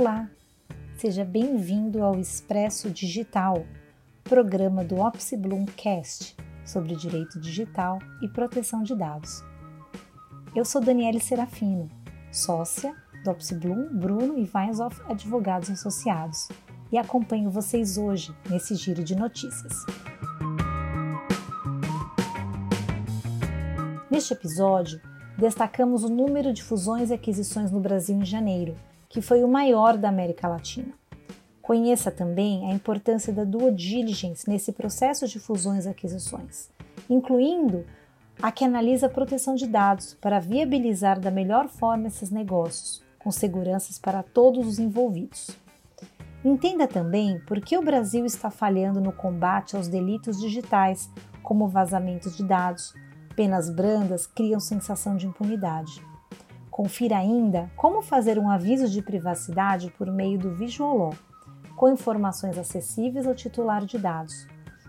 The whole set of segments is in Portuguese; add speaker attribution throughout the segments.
Speaker 1: Olá, seja bem-vindo ao Expresso Digital, programa do Opsi Bloom Cast sobre direito digital e proteção de dados. Eu sou Daniele Serafino, sócia do Opsi Bloom, Bruno e Weinsoff Advogados Associados, e acompanho vocês hoje nesse giro de notícias. Neste episódio, destacamos o número de fusões e aquisições no Brasil em janeiro que foi o maior da América Latina. Conheça também a importância da due diligence nesse processo de fusões e aquisições, incluindo a que analisa a proteção de dados para viabilizar da melhor forma esses negócios, com seguranças para todos os envolvidos. Entenda também por que o Brasil está falhando no combate aos delitos digitais, como vazamentos de dados. Penas brandas criam sensação de impunidade. Confira ainda como fazer um aviso de privacidade por meio do Visual Law, com informações acessíveis ao titular de dados.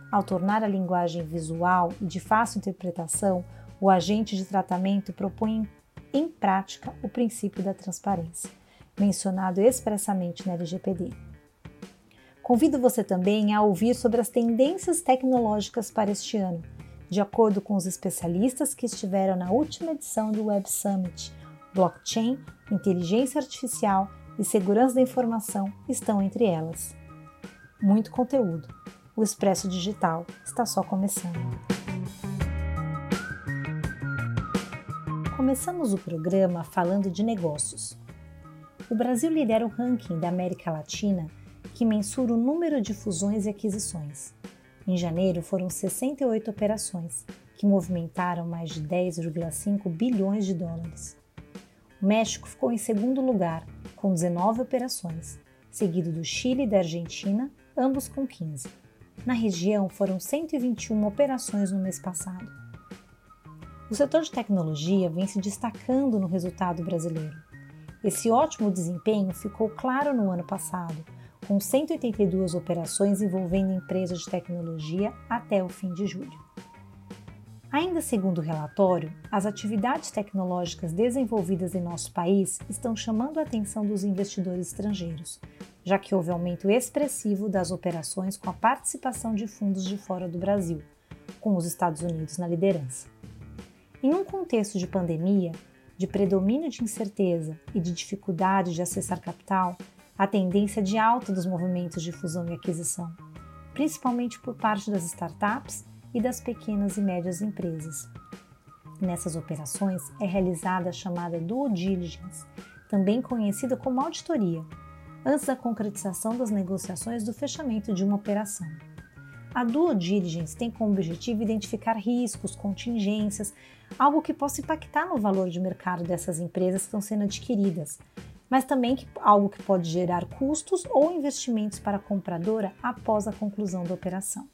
Speaker 1: Ao tornar a linguagem visual e de fácil interpretação, o agente de tratamento propõe em prática o princípio da transparência, mencionado expressamente na LGPD. Convido você também a ouvir sobre as tendências tecnológicas para este ano, de acordo com os especialistas que estiveram na última edição do Web Summit, blockchain, inteligência artificial e segurança da informação estão entre elas. Muito conteúdo. O Expresso Digital está só começando. Começamos o programa falando de negócios. O Brasil lidera o ranking da América Latina que mensura o número de fusões e aquisições. Em janeiro foram 68 operações, que movimentaram mais de 10,5 bilhões de dólares. O México ficou em segundo lugar, com 19 operações, seguido do Chile e da Argentina, ambos com 15. Na região foram 121 operações no mês passado. O setor de tecnologia vem se destacando no resultado brasileiro. Esse ótimo desempenho ficou claro no ano passado, com 182 operações envolvendo empresas de tecnologia até o fim de julho. Ainda segundo o relatório, as atividades tecnológicas desenvolvidas em nosso país estão chamando a atenção dos investidores estrangeiros, já que houve aumento expressivo das operações com a participação de fundos de fora do Brasil, com os Estados Unidos na liderança. Em um contexto de pandemia, de predomínio de incerteza e de dificuldade de acessar capital, a tendência de alta dos movimentos de fusão e aquisição, principalmente por parte das startups e das pequenas e médias empresas. Nessas operações é realizada a chamada due diligence, também conhecida como auditoria, antes da concretização das negociações do fechamento de uma operação. A due diligence tem como objetivo identificar riscos, contingências, algo que possa impactar no valor de mercado dessas empresas que estão sendo adquiridas, mas também que, algo que pode gerar custos ou investimentos para a compradora após a conclusão da operação.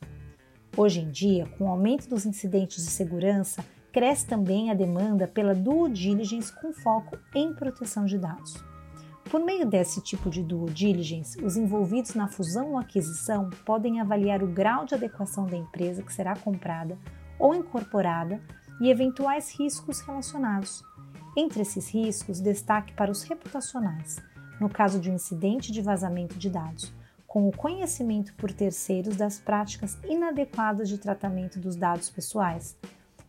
Speaker 1: Hoje em dia, com o aumento dos incidentes de segurança, cresce também a demanda pela due diligence com foco em proteção de dados. Por meio desse tipo de due diligence, os envolvidos na fusão ou aquisição podem avaliar o grau de adequação da empresa que será comprada ou incorporada e eventuais riscos relacionados. Entre esses riscos, destaque para os reputacionais, no caso de um incidente de vazamento de dados, com o conhecimento por terceiros das práticas inadequadas de tratamento dos dados pessoais.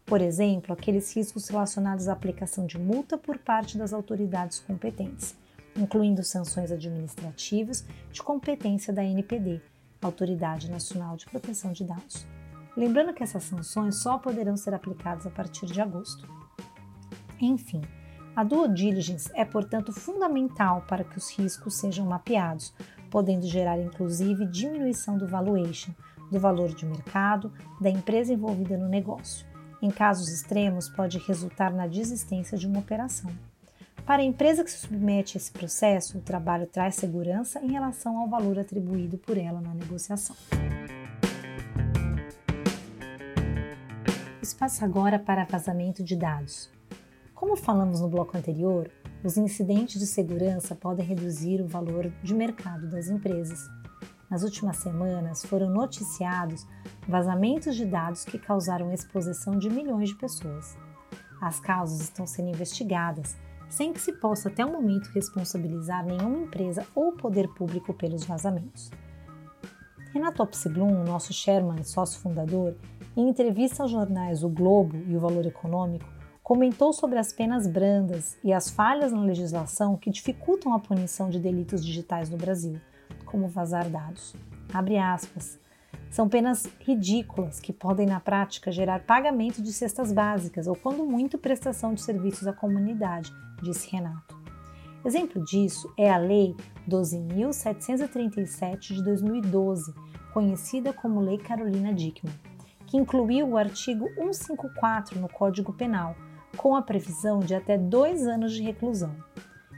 Speaker 1: Por exemplo, aqueles riscos relacionados à aplicação de multa por parte das autoridades competentes, incluindo sanções administrativas de competência da NPD, Autoridade Nacional de Proteção de Dados. Lembrando que essas sanções só poderão ser aplicadas a partir de agosto. Enfim, a due diligence é, portanto, fundamental para que os riscos sejam mapeados, podendo gerar inclusive diminuição do valuation, do valor de mercado da empresa envolvida no negócio. Em casos extremos, pode resultar na desistência de uma operação. Para a empresa que se submete a esse processo, o trabalho traz segurança em relação ao valor atribuído por ela na negociação. Espaço agora para vazamento de dados. Como falamos no bloco anterior, os incidentes de segurança podem reduzir o valor de mercado das empresas. Nas últimas semanas, foram noticiados vazamentos de dados que causaram exposição de milhões de pessoas. As causas estão sendo investigadas, sem que se possa até o momento responsabilizar nenhuma empresa ou poder público pelos vazamentos. Renato Opsiblum, nosso chairman e sócio fundador, em entrevista aos jornais O Globo e O Valor Econômico, comentou sobre as penas brandas e as falhas na legislação que dificultam a punição de delitos digitais no Brasil, como vazar dados. Abre aspas. São penas ridículas que podem, na prática, gerar pagamento de cestas básicas ou, quando muito, prestação de serviços à comunidade, disse Renato. Exemplo disso é a Lei 12.737 de 2012, conhecida como Lei Carolina Dickmann, que incluiu o artigo 154 no Código Penal, com a previsão de até dois anos de reclusão.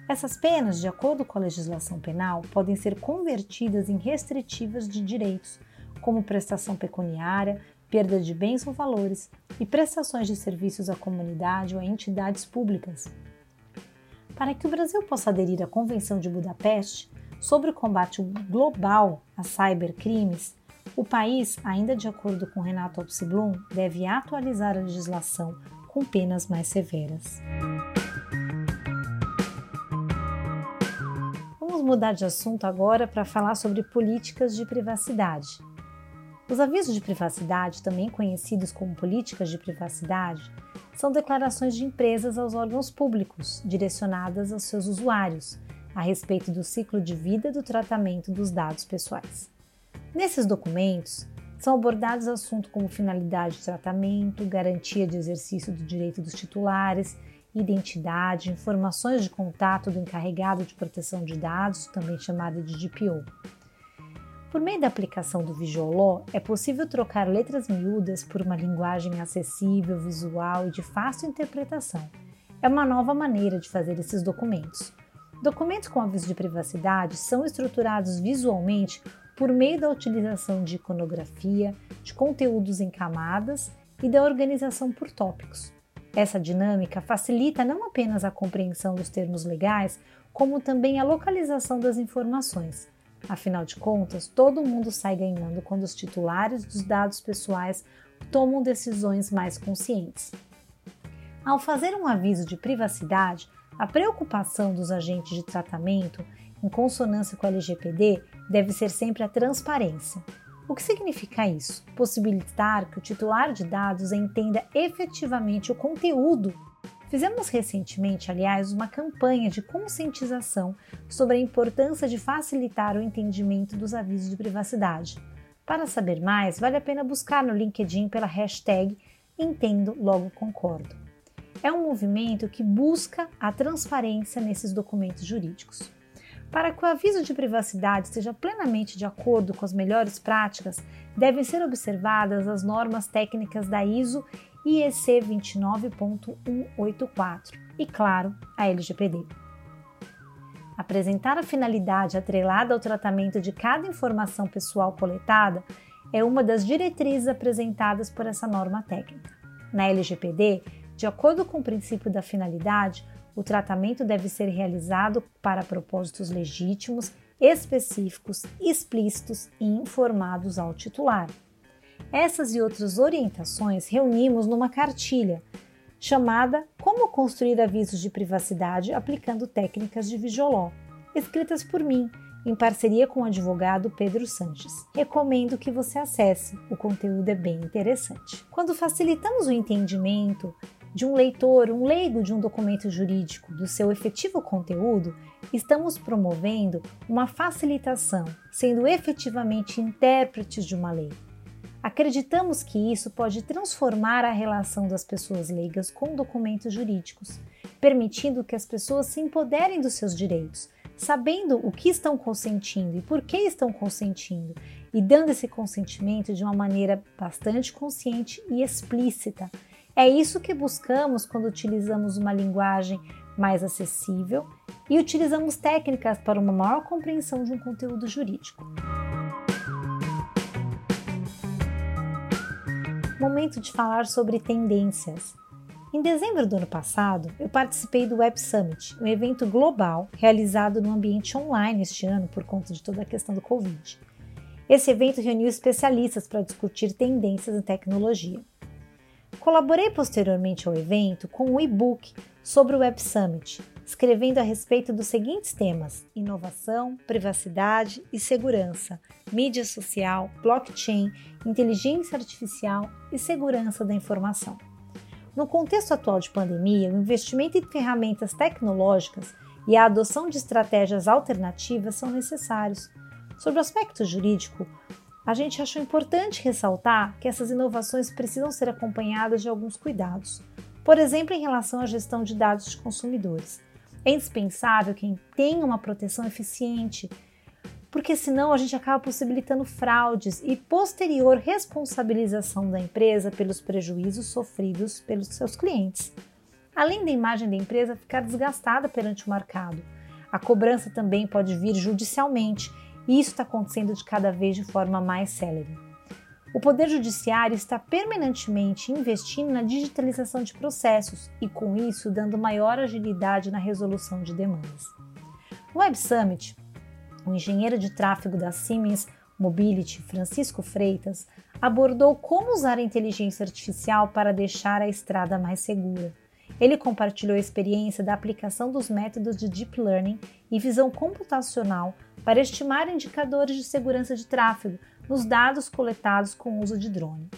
Speaker 1: Essas penas, de acordo com a legislação penal, podem ser convertidas em restritivas de direitos, como prestação pecuniária, perda de bens ou valores e prestações de serviços à comunidade ou a entidades públicas. Para que o Brasil possa aderir à Convenção de Budapeste sobre o combate global a cybercrimes, o país, ainda de acordo com Renato Opsiblum, deve atualizar a legislação com penas mais severas. Vamos mudar de assunto agora para falar sobre políticas de privacidade. Os avisos de privacidade, também conhecidos como políticas de privacidade, são declarações de empresas aos órgãos públicos direcionadas aos seus usuários a respeito do ciclo de vida do tratamento dos dados pessoais. Nesses documentos, são abordados assuntos como finalidade de tratamento, garantia de exercício do direito dos titulares, identidade, informações de contato do encarregado de proteção de dados, também chamada de DPO. Por meio da aplicação do Law, é possível trocar letras miúdas por uma linguagem acessível, visual e de fácil interpretação. É uma nova maneira de fazer esses documentos. Documentos com aviso de privacidade são estruturados visualmente por meio da utilização de iconografia, de conteúdos em camadas e da organização por tópicos. Essa dinâmica facilita não apenas a compreensão dos termos legais, como também a localização das informações. Afinal de contas, todo mundo sai ganhando quando os titulares dos dados pessoais tomam decisões mais conscientes. Ao fazer um aviso de privacidade, a preocupação dos agentes de tratamento em consonância com a LGPD, deve ser sempre a transparência. O que significa isso? Possibilitar que o titular de dados entenda efetivamente o conteúdo. Fizemos recentemente, aliás, uma campanha de conscientização sobre a importância de facilitar o entendimento dos avisos de privacidade. Para saber mais, vale a pena buscar no LinkedIn pela hashtag Entendo Logo Concordo. É um movimento que busca a transparência nesses documentos jurídicos. Para que o aviso de privacidade esteja plenamente de acordo com as melhores práticas, devem ser observadas as normas técnicas da ISO IEC 29.184 e, claro, a LGPD. Apresentar a finalidade atrelada ao tratamento de cada informação pessoal coletada é uma das diretrizes apresentadas por essa norma técnica. Na LGPD, de acordo com o princípio da finalidade, o tratamento deve ser realizado para propósitos legítimos, específicos, explícitos e informados ao titular. Essas e outras orientações reunimos numa cartilha chamada Como construir avisos de privacidade aplicando técnicas de Visualó, escritas por mim, em parceria com o advogado Pedro Sanches. Recomendo que você acesse, o conteúdo é bem interessante. Quando facilitamos o entendimento de um leitor, um leigo de um documento jurídico, do seu efetivo conteúdo, estamos promovendo uma facilitação, sendo efetivamente intérpretes de uma lei. Acreditamos que isso pode transformar a relação das pessoas leigas com documentos jurídicos, permitindo que as pessoas se empoderem dos seus direitos, sabendo o que estão consentindo e por que estão consentindo, e dando esse consentimento de uma maneira bastante consciente e explícita é isso que buscamos quando utilizamos uma linguagem mais acessível e utilizamos técnicas para uma maior compreensão de um conteúdo jurídico. Momento de falar sobre tendências. Em dezembro do ano passado, eu participei do Web Summit, um evento global realizado no ambiente online este ano por conta de toda a questão do Covid. Esse evento reuniu especialistas para discutir tendências em tecnologia. Colaborei posteriormente ao evento com um e-book sobre o Web Summit, escrevendo a respeito dos seguintes temas: inovação, privacidade e segurança, mídia social, blockchain, inteligência artificial e segurança da informação. No contexto atual de pandemia, o investimento em ferramentas tecnológicas e a adoção de estratégias alternativas são necessários. Sobre o aspecto jurídico, a gente achou importante ressaltar que essas inovações precisam ser acompanhadas de alguns cuidados, por exemplo, em relação à gestão de dados de consumidores. É indispensável que tenha uma proteção eficiente, porque senão a gente acaba possibilitando fraudes e posterior responsabilização da empresa pelos prejuízos sofridos pelos seus clientes. Além da imagem da empresa ficar desgastada perante o mercado, a cobrança também pode vir judicialmente e isso está acontecendo de cada vez de forma mais célere. O Poder Judiciário está permanentemente investindo na digitalização de processos e, com isso, dando maior agilidade na resolução de demandas. No Web Summit, o engenheiro de tráfego da Siemens Mobility, Francisco Freitas, abordou como usar a inteligência artificial para deixar a estrada mais segura. Ele compartilhou a experiência da aplicação dos métodos de Deep Learning e visão computacional para estimar indicadores de segurança de tráfego nos dados coletados com o uso de drone.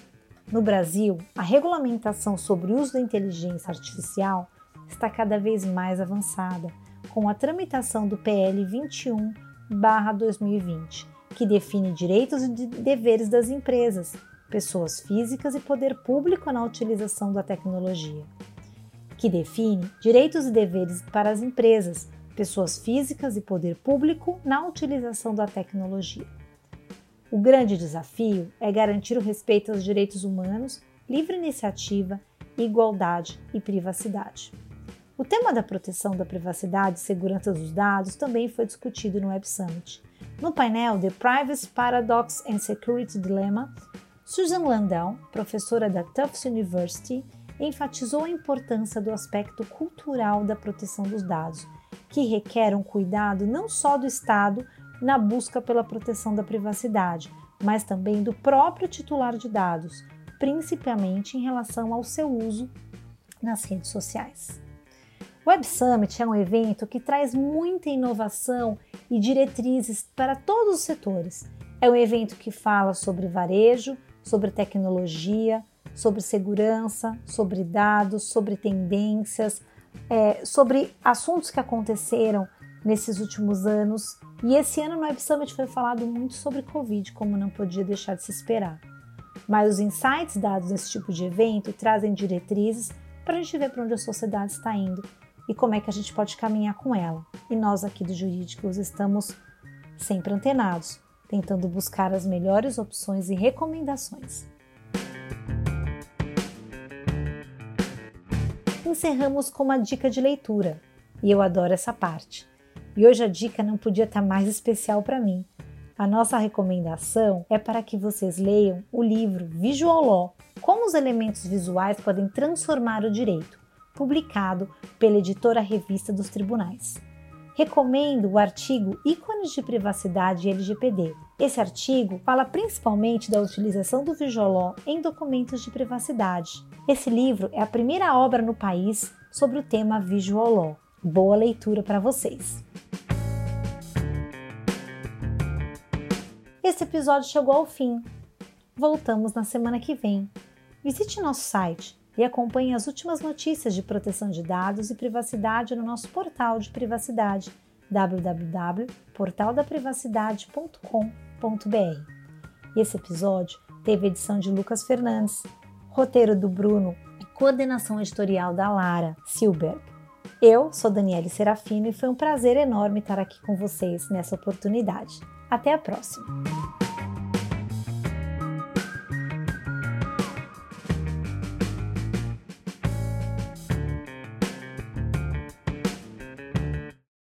Speaker 1: No Brasil, a regulamentação sobre o uso da inteligência artificial está cada vez mais avançada, com a tramitação do PL 21/2020, que define direitos e deveres das empresas, pessoas físicas e poder público na utilização da tecnologia, que define direitos e deveres para as empresas, pessoas físicas e poder público na utilização da tecnologia. O grande desafio é garantir o respeito aos direitos humanos, livre iniciativa, igualdade e privacidade. O tema da proteção da privacidade e segurança dos dados também foi discutido no Web Summit. No painel The Privacy Paradox and Security Dilemma, Susan Landau, professora da Tufts University, enfatizou a importância do aspecto cultural da proteção dos dados que requer um cuidado não só do Estado na busca pela proteção da privacidade, mas também do próprio titular de dados, principalmente em relação ao seu uso nas redes sociais. O Web Summit é um evento que traz muita inovação e diretrizes para todos os setores. É um evento que fala sobre varejo, sobre tecnologia, sobre segurança, sobre dados, sobre tendências, é, sobre assuntos que aconteceram nesses últimos anos. E esse ano no Web Summit foi falado muito sobre Covid, como não podia deixar de se esperar. Mas os insights dados nesse tipo de evento trazem diretrizes para a gente ver para onde a sociedade está indo e como é que a gente pode caminhar com ela. E nós aqui do Jurídicos estamos sempre antenados, tentando buscar as melhores opções e recomendações. Encerramos com uma dica de leitura, e eu adoro essa parte. E hoje a dica não podia estar mais especial para mim. A nossa recomendação é para que vocês leiam o livro Visual Law: Como os elementos visuais podem transformar o direito, publicado pela editora Revista dos Tribunais. Recomendo o artigo Ícones de Privacidade LGPD. Esse artigo fala principalmente da utilização do Law em documentos de privacidade esse livro é a primeira obra no país sobre o tema Visual. Boa leitura para vocês! Esse episódio chegou ao fim. Voltamos na semana que vem. Visite nosso site e acompanhe as últimas notícias de proteção de dados e privacidade no nosso portal de privacidade www.portaldaprivacidade.com.br. E esse episódio teve edição de Lucas Fernandes roteiro do Bruno e coordenação editorial da Lara Silberg. Eu sou Daniele Serafino e foi um prazer enorme estar aqui com vocês nessa oportunidade. Até a próxima!